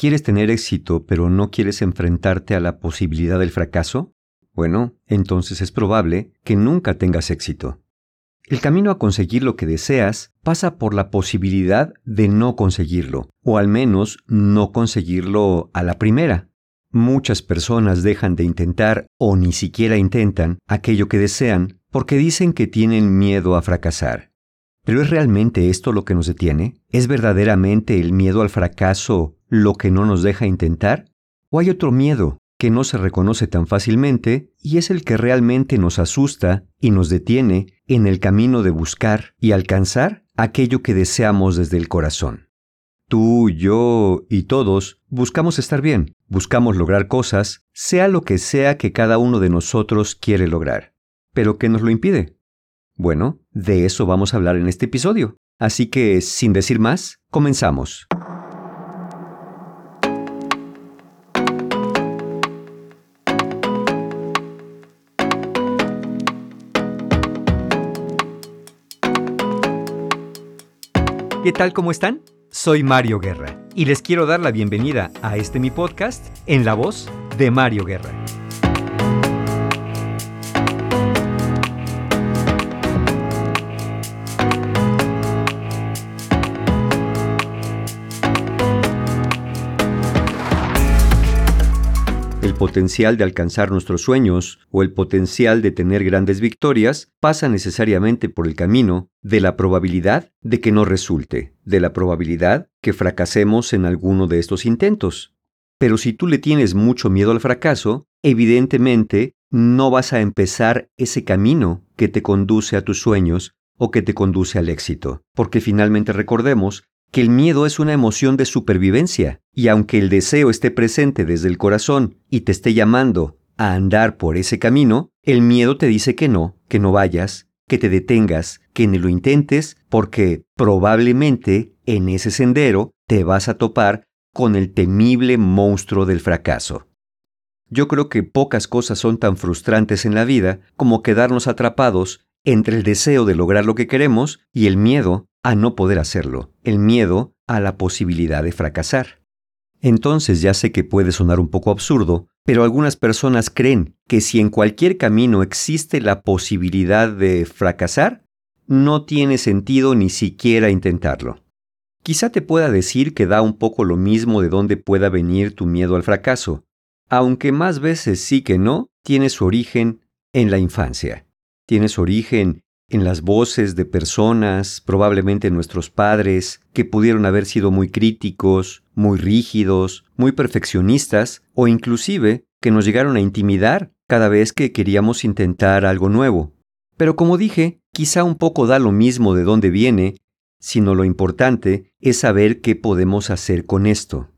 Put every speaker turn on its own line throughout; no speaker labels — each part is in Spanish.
¿Quieres tener éxito pero no quieres enfrentarte a la posibilidad del fracaso? Bueno, entonces es probable que nunca tengas éxito. El camino a conseguir lo que deseas pasa por la posibilidad de no conseguirlo, o al menos no conseguirlo a la primera. Muchas personas dejan de intentar o ni siquiera intentan aquello que desean porque dicen que tienen miedo a fracasar. ¿Pero es realmente esto lo que nos detiene? ¿Es verdaderamente el miedo al fracaso lo que no nos deja intentar? ¿O hay otro miedo que no se reconoce tan fácilmente y es el que realmente nos asusta y nos detiene en el camino de buscar y alcanzar aquello que deseamos desde el corazón? Tú, yo y todos buscamos estar bien, buscamos lograr cosas, sea lo que sea que cada uno de nosotros quiere lograr. ¿Pero qué nos lo impide? Bueno, de eso vamos a hablar en este episodio. Así que, sin decir más, comenzamos. ¿Qué tal? ¿Cómo están? Soy Mario Guerra y les quiero dar la bienvenida a este mi podcast en la voz de Mario Guerra. Potencial de alcanzar nuestros sueños o el potencial de tener grandes victorias pasa necesariamente por el camino de la probabilidad de que no resulte, de la probabilidad que fracasemos en alguno de estos intentos. Pero si tú le tienes mucho miedo al fracaso, evidentemente no vas a empezar ese camino que te conduce a tus sueños o que te conduce al éxito, porque finalmente recordemos que el miedo es una emoción de supervivencia, y aunque el deseo esté presente desde el corazón y te esté llamando a andar por ese camino, el miedo te dice que no, que no vayas, que te detengas, que ni lo intentes, porque probablemente en ese sendero te vas a topar con el temible monstruo del fracaso. Yo creo que pocas cosas son tan frustrantes en la vida como quedarnos atrapados entre el deseo de lograr lo que queremos y el miedo a no poder hacerlo, el miedo a la posibilidad de fracasar. Entonces ya sé que puede sonar un poco absurdo, pero algunas personas creen que si en cualquier camino existe la posibilidad de fracasar, no tiene sentido ni siquiera intentarlo. Quizá te pueda decir que da un poco lo mismo de dónde pueda venir tu miedo al fracaso, aunque más veces sí que no, tiene su origen en la infancia. Tiene su origen en las voces de personas, probablemente nuestros padres, que pudieron haber sido muy críticos, muy rígidos, muy perfeccionistas, o inclusive que nos llegaron a intimidar cada vez que queríamos intentar algo nuevo. Pero como dije, quizá un poco da lo mismo de dónde viene, sino lo importante es saber qué podemos hacer con esto.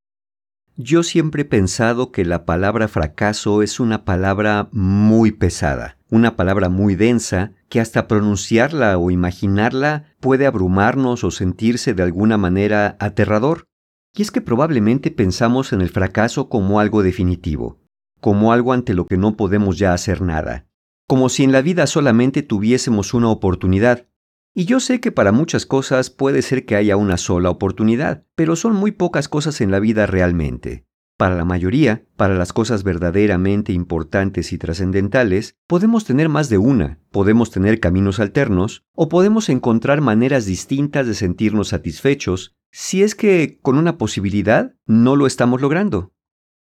Yo siempre he pensado que la palabra fracaso es una palabra muy pesada, una palabra muy densa que hasta pronunciarla o imaginarla puede abrumarnos o sentirse de alguna manera aterrador. Y es que probablemente pensamos en el fracaso como algo definitivo, como algo ante lo que no podemos ya hacer nada, como si en la vida solamente tuviésemos una oportunidad. Y yo sé que para muchas cosas puede ser que haya una sola oportunidad, pero son muy pocas cosas en la vida realmente. Para la mayoría, para las cosas verdaderamente importantes y trascendentales, podemos tener más de una, podemos tener caminos alternos, o podemos encontrar maneras distintas de sentirnos satisfechos, si es que con una posibilidad no lo estamos logrando.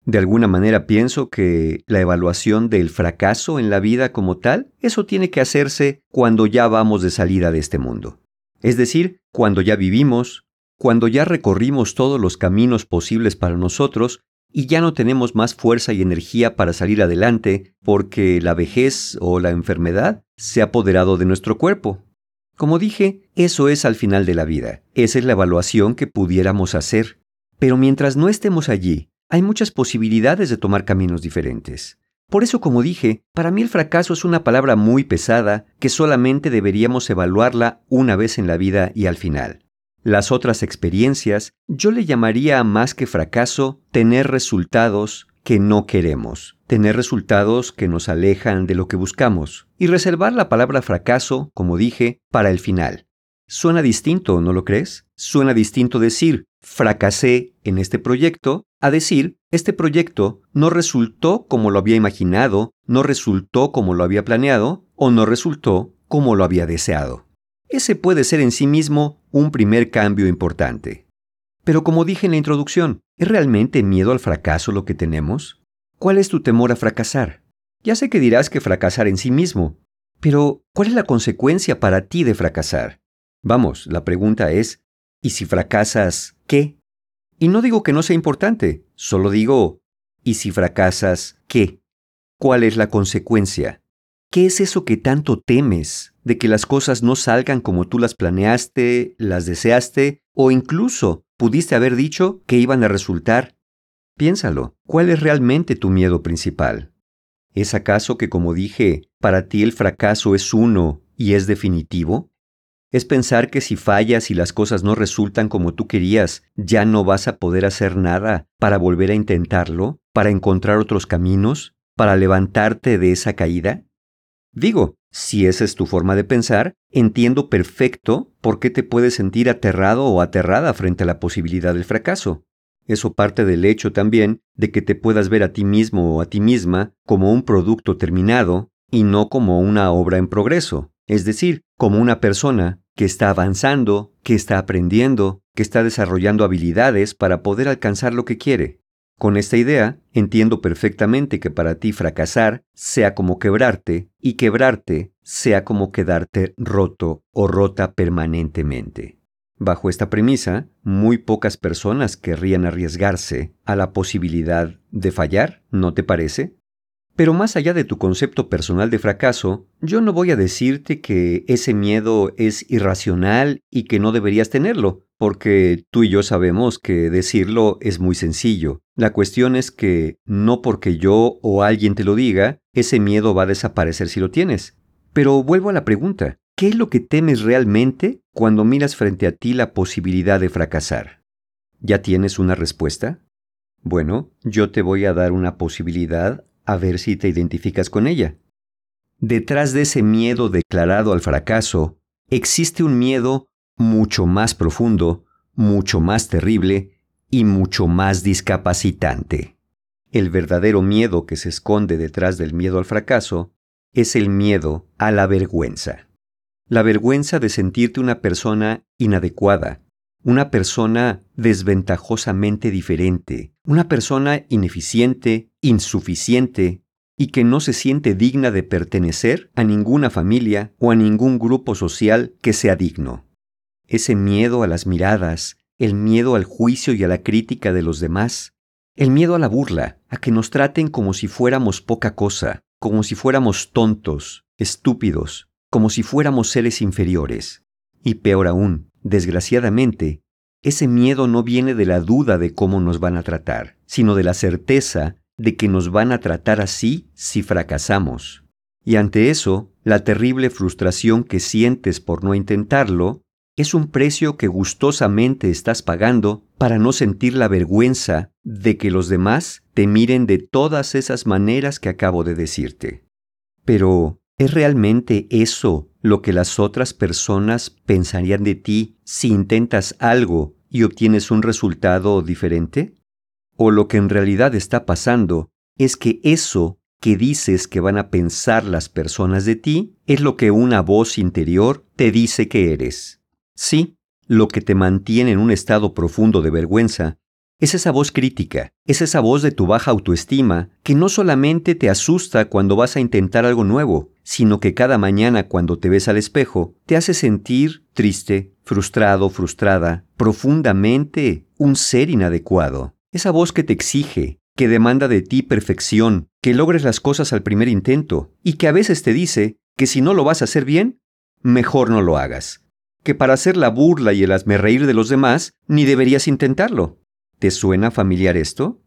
De alguna manera pienso que la evaluación del fracaso en la vida como tal, eso tiene que hacerse cuando ya vamos de salida de este mundo. Es decir, cuando ya vivimos, cuando ya recorrimos todos los caminos posibles para nosotros y ya no tenemos más fuerza y energía para salir adelante porque la vejez o la enfermedad se ha apoderado de nuestro cuerpo. Como dije, eso es al final de la vida, esa es la evaluación que pudiéramos hacer. Pero mientras no estemos allí, hay muchas posibilidades de tomar caminos diferentes. Por eso, como dije, para mí el fracaso es una palabra muy pesada que solamente deberíamos evaluarla una vez en la vida y al final. Las otras experiencias yo le llamaría más que fracaso tener resultados que no queremos, tener resultados que nos alejan de lo que buscamos, y reservar la palabra fracaso, como dije, para el final. Suena distinto, ¿no lo crees? Suena distinto decir, fracasé en este proyecto, a decir, este proyecto no resultó como lo había imaginado, no resultó como lo había planeado, o no resultó como lo había deseado. Ese puede ser en sí mismo un primer cambio importante. Pero como dije en la introducción, ¿es realmente miedo al fracaso lo que tenemos? ¿Cuál es tu temor a fracasar? Ya sé que dirás que fracasar en sí mismo, pero ¿cuál es la consecuencia para ti de fracasar? Vamos, la pregunta es, ¿y si fracasas, qué? Y no digo que no sea importante, solo digo, ¿y si fracasas, qué? ¿Cuál es la consecuencia? ¿Qué es eso que tanto temes de que las cosas no salgan como tú las planeaste, las deseaste o incluso pudiste haber dicho que iban a resultar? Piénsalo, ¿cuál es realmente tu miedo principal? ¿Es acaso que, como dije, para ti el fracaso es uno y es definitivo? ¿Es pensar que si fallas y las cosas no resultan como tú querías, ya no vas a poder hacer nada para volver a intentarlo, para encontrar otros caminos, para levantarte de esa caída? Digo, si esa es tu forma de pensar, entiendo perfecto por qué te puedes sentir aterrado o aterrada frente a la posibilidad del fracaso. Eso parte del hecho también de que te puedas ver a ti mismo o a ti misma como un producto terminado y no como una obra en progreso, es decir, como una persona que está avanzando, que está aprendiendo, que está desarrollando habilidades para poder alcanzar lo que quiere. Con esta idea, entiendo perfectamente que para ti fracasar sea como quebrarte y quebrarte sea como quedarte roto o rota permanentemente. Bajo esta premisa, muy pocas personas querrían arriesgarse a la posibilidad de fallar, ¿no te parece? Pero más allá de tu concepto personal de fracaso, yo no voy a decirte que ese miedo es irracional y que no deberías tenerlo, porque tú y yo sabemos que decirlo es muy sencillo. La cuestión es que no porque yo o alguien te lo diga, ese miedo va a desaparecer si lo tienes. Pero vuelvo a la pregunta, ¿qué es lo que temes realmente cuando miras frente a ti la posibilidad de fracasar? ¿Ya tienes una respuesta? Bueno, yo te voy a dar una posibilidad a ver si te identificas con ella. Detrás de ese miedo declarado al fracaso, existe un miedo mucho más profundo, mucho más terrible y mucho más discapacitante. El verdadero miedo que se esconde detrás del miedo al fracaso es el miedo a la vergüenza. La vergüenza de sentirte una persona inadecuada, una persona desventajosamente diferente, una persona ineficiente, insuficiente y que no se siente digna de pertenecer a ninguna familia o a ningún grupo social que sea digno. Ese miedo a las miradas, el miedo al juicio y a la crítica de los demás, el miedo a la burla, a que nos traten como si fuéramos poca cosa, como si fuéramos tontos, estúpidos, como si fuéramos seres inferiores. Y peor aún, Desgraciadamente, ese miedo no viene de la duda de cómo nos van a tratar, sino de la certeza de que nos van a tratar así si fracasamos. Y ante eso, la terrible frustración que sientes por no intentarlo es un precio que gustosamente estás pagando para no sentir la vergüenza de que los demás te miren de todas esas maneras que acabo de decirte. Pero, ¿Es realmente eso lo que las otras personas pensarían de ti si intentas algo y obtienes un resultado diferente? ¿O lo que en realidad está pasando es que eso que dices que van a pensar las personas de ti es lo que una voz interior te dice que eres? Sí, lo que te mantiene en un estado profundo de vergüenza es esa voz crítica, es esa voz de tu baja autoestima que no solamente te asusta cuando vas a intentar algo nuevo, sino que cada mañana cuando te ves al espejo te hace sentir triste, frustrado, frustrada, profundamente un ser inadecuado. Esa voz que te exige, que demanda de ti perfección, que logres las cosas al primer intento, y que a veces te dice que si no lo vas a hacer bien, mejor no lo hagas. Que para hacer la burla y el reír de los demás, ni deberías intentarlo. ¿Te suena familiar esto?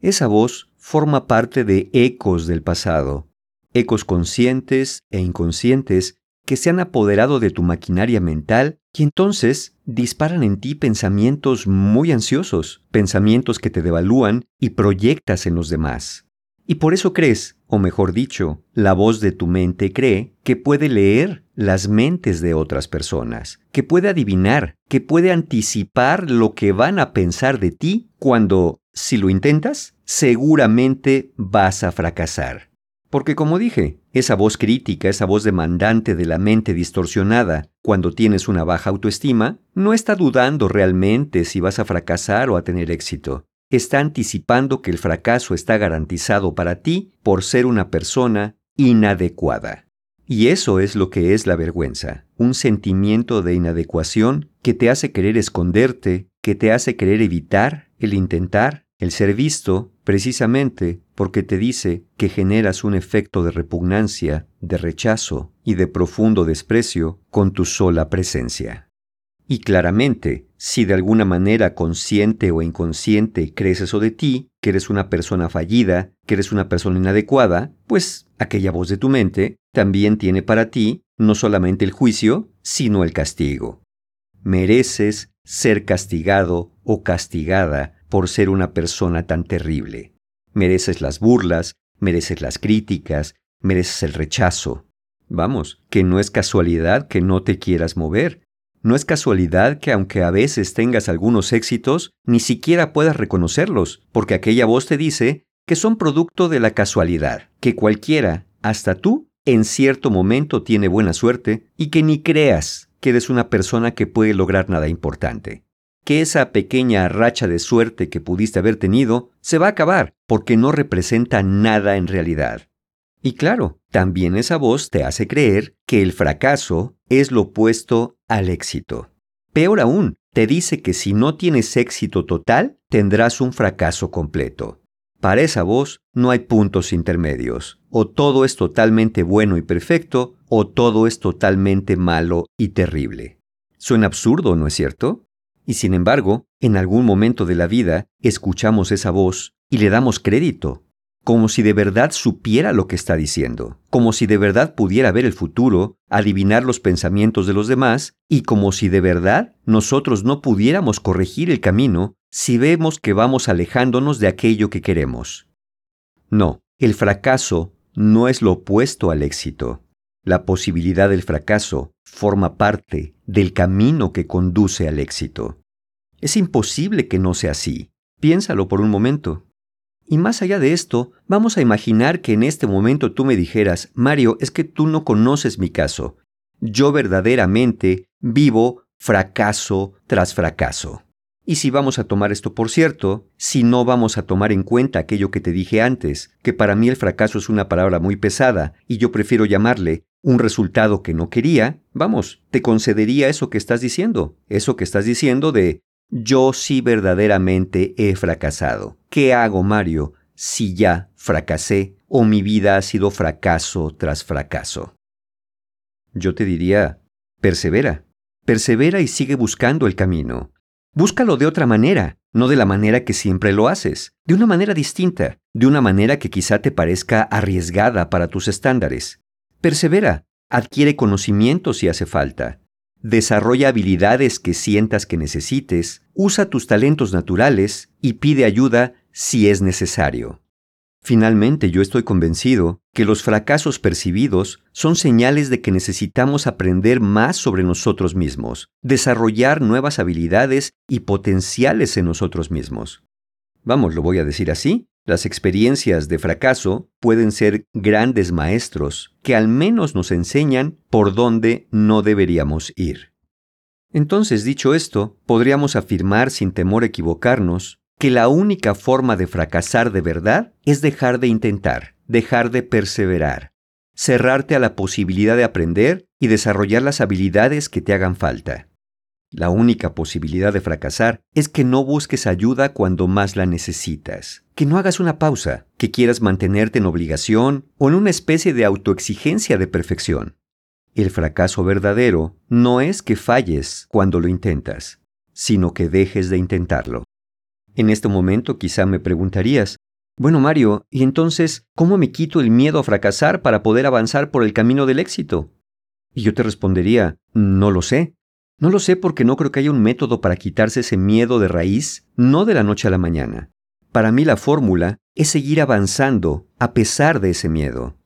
Esa voz forma parte de ecos del pasado, ecos conscientes e inconscientes que se han apoderado de tu maquinaria mental y entonces disparan en ti pensamientos muy ansiosos, pensamientos que te devalúan y proyectas en los demás. Y por eso crees, o mejor dicho, la voz de tu mente cree que puede leer las mentes de otras personas, que puede adivinar, que puede anticipar lo que van a pensar de ti cuando, si lo intentas, seguramente vas a fracasar. Porque como dije, esa voz crítica, esa voz demandante de la mente distorsionada, cuando tienes una baja autoestima, no está dudando realmente si vas a fracasar o a tener éxito. Está anticipando que el fracaso está garantizado para ti por ser una persona inadecuada. Y eso es lo que es la vergüenza, un sentimiento de inadecuación que te hace querer esconderte, que te hace querer evitar el intentar, el ser visto, precisamente porque te dice que generas un efecto de repugnancia, de rechazo y de profundo desprecio con tu sola presencia. Y claramente, si de alguna manera consciente o inconsciente crees eso de ti, que eres una persona fallida, que eres una persona inadecuada, pues aquella voz de tu mente también tiene para ti no solamente el juicio, sino el castigo. Mereces ser castigado o castigada por ser una persona tan terrible. Mereces las burlas, mereces las críticas, mereces el rechazo. Vamos, que no es casualidad que no te quieras mover. No es casualidad que aunque a veces tengas algunos éxitos, ni siquiera puedas reconocerlos, porque aquella voz te dice que son producto de la casualidad, que cualquiera, hasta tú, en cierto momento tiene buena suerte y que ni creas que eres una persona que puede lograr nada importante que esa pequeña racha de suerte que pudiste haber tenido se va a acabar porque no representa nada en realidad. Y claro, también esa voz te hace creer que el fracaso es lo opuesto al éxito. Peor aún, te dice que si no tienes éxito total, tendrás un fracaso completo. Para esa voz no hay puntos intermedios. O todo es totalmente bueno y perfecto, o todo es totalmente malo y terrible. Suena absurdo, ¿no es cierto? Y sin embargo, en algún momento de la vida escuchamos esa voz y le damos crédito, como si de verdad supiera lo que está diciendo, como si de verdad pudiera ver el futuro, adivinar los pensamientos de los demás, y como si de verdad nosotros no pudiéramos corregir el camino si vemos que vamos alejándonos de aquello que queremos. No, el fracaso no es lo opuesto al éxito. La posibilidad del fracaso forma parte del camino que conduce al éxito. Es imposible que no sea así. Piénsalo por un momento. Y más allá de esto, vamos a imaginar que en este momento tú me dijeras, Mario, es que tú no conoces mi caso. Yo verdaderamente vivo fracaso tras fracaso. Y si vamos a tomar esto por cierto, si no vamos a tomar en cuenta aquello que te dije antes, que para mí el fracaso es una palabra muy pesada y yo prefiero llamarle un resultado que no quería, vamos, te concedería eso que estás diciendo, eso que estás diciendo de yo sí verdaderamente he fracasado. ¿Qué hago, Mario, si ya fracasé o mi vida ha sido fracaso tras fracaso? Yo te diría, persevera, persevera y sigue buscando el camino. Búscalo de otra manera, no de la manera que siempre lo haces, de una manera distinta, de una manera que quizá te parezca arriesgada para tus estándares. Persevera, adquiere conocimiento si hace falta, Desarrolla habilidades que sientas que necesites, usa tus talentos naturales y pide ayuda si es necesario. Finalmente, yo estoy convencido que los fracasos percibidos son señales de que necesitamos aprender más sobre nosotros mismos, desarrollar nuevas habilidades y potenciales en nosotros mismos. Vamos, lo voy a decir así, las experiencias de fracaso pueden ser grandes maestros que al menos nos enseñan por dónde no deberíamos ir. Entonces, dicho esto, podríamos afirmar sin temor a equivocarnos que la única forma de fracasar de verdad es dejar de intentar, dejar de perseverar, cerrarte a la posibilidad de aprender y desarrollar las habilidades que te hagan falta. La única posibilidad de fracasar es que no busques ayuda cuando más la necesitas, que no hagas una pausa, que quieras mantenerte en obligación o en una especie de autoexigencia de perfección. El fracaso verdadero no es que falles cuando lo intentas, sino que dejes de intentarlo. En este momento quizá me preguntarías, bueno Mario, ¿y entonces cómo me quito el miedo a fracasar para poder avanzar por el camino del éxito? Y yo te respondería, no lo sé, no lo sé porque no creo que haya un método para quitarse ese miedo de raíz, no de la noche a la mañana. Para mí la fórmula es seguir avanzando a pesar de ese miedo.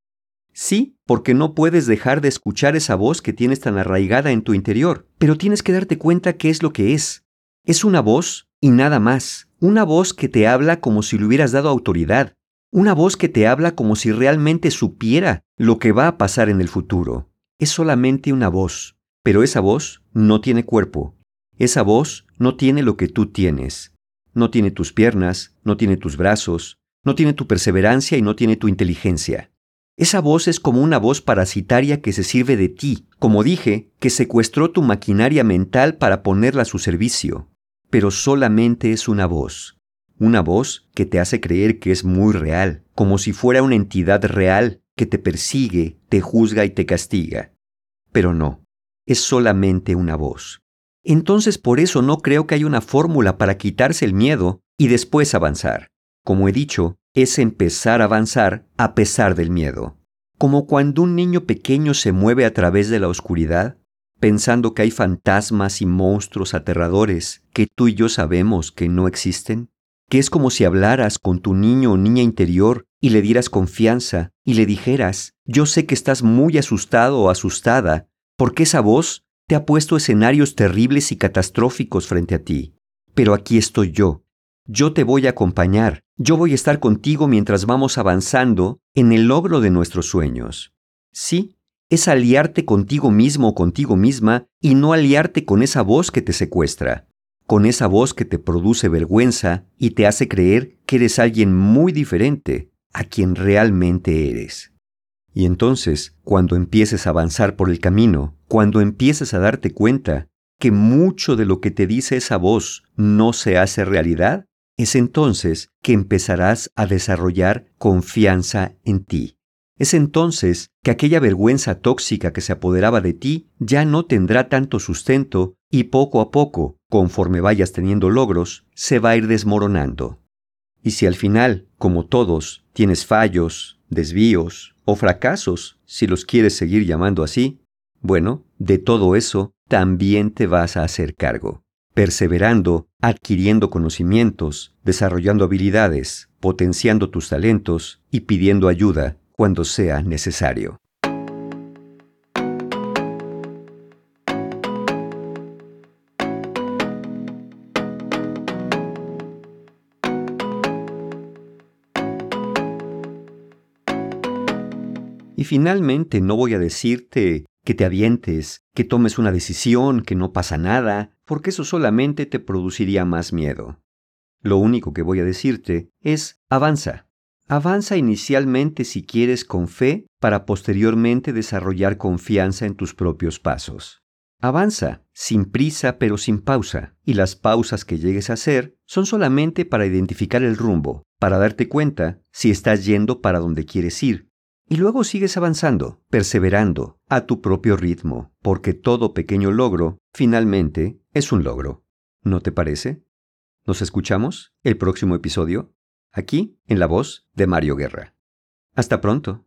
Sí, porque no puedes dejar de escuchar esa voz que tienes tan arraigada en tu interior, pero tienes que darte cuenta qué es lo que es. Es una voz y nada más. Una voz que te habla como si le hubieras dado autoridad. Una voz que te habla como si realmente supiera lo que va a pasar en el futuro. Es solamente una voz, pero esa voz no tiene cuerpo. Esa voz no tiene lo que tú tienes. No tiene tus piernas, no tiene tus brazos, no tiene tu perseverancia y no tiene tu inteligencia. Esa voz es como una voz parasitaria que se sirve de ti, como dije, que secuestró tu maquinaria mental para ponerla a su servicio. Pero solamente es una voz. Una voz que te hace creer que es muy real, como si fuera una entidad real que te persigue, te juzga y te castiga. Pero no, es solamente una voz. Entonces por eso no creo que haya una fórmula para quitarse el miedo y después avanzar. Como he dicho, es empezar a avanzar a pesar del miedo. Como cuando un niño pequeño se mueve a través de la oscuridad, pensando que hay fantasmas y monstruos aterradores que tú y yo sabemos que no existen, que es como si hablaras con tu niño o niña interior y le dieras confianza y le dijeras, yo sé que estás muy asustado o asustada, porque esa voz te ha puesto escenarios terribles y catastróficos frente a ti. Pero aquí estoy yo. Yo te voy a acompañar. Yo voy a estar contigo mientras vamos avanzando en el logro de nuestros sueños. Sí, es aliarte contigo mismo o contigo misma y no aliarte con esa voz que te secuestra, con esa voz que te produce vergüenza y te hace creer que eres alguien muy diferente a quien realmente eres. Y entonces, cuando empieces a avanzar por el camino, cuando empieces a darte cuenta que mucho de lo que te dice esa voz no se hace realidad, es entonces que empezarás a desarrollar confianza en ti. Es entonces que aquella vergüenza tóxica que se apoderaba de ti ya no tendrá tanto sustento y poco a poco, conforme vayas teniendo logros, se va a ir desmoronando. Y si al final, como todos, tienes fallos, desvíos o fracasos, si los quieres seguir llamando así, bueno, de todo eso también te vas a hacer cargo, perseverando, adquiriendo conocimientos, desarrollando habilidades, potenciando tus talentos y pidiendo ayuda cuando sea necesario. Y finalmente no voy a decirte que te avientes, que tomes una decisión, que no pasa nada, porque eso solamente te produciría más miedo. Lo único que voy a decirte es avanza. Avanza inicialmente si quieres con fe para posteriormente desarrollar confianza en tus propios pasos. Avanza, sin prisa pero sin pausa, y las pausas que llegues a hacer son solamente para identificar el rumbo, para darte cuenta si estás yendo para donde quieres ir, y luego sigues avanzando, perseverando, a tu propio ritmo, porque todo pequeño logro, finalmente, es un logro. ¿No te parece? Nos escuchamos el próximo episodio, aquí en la voz de Mario Guerra. Hasta pronto.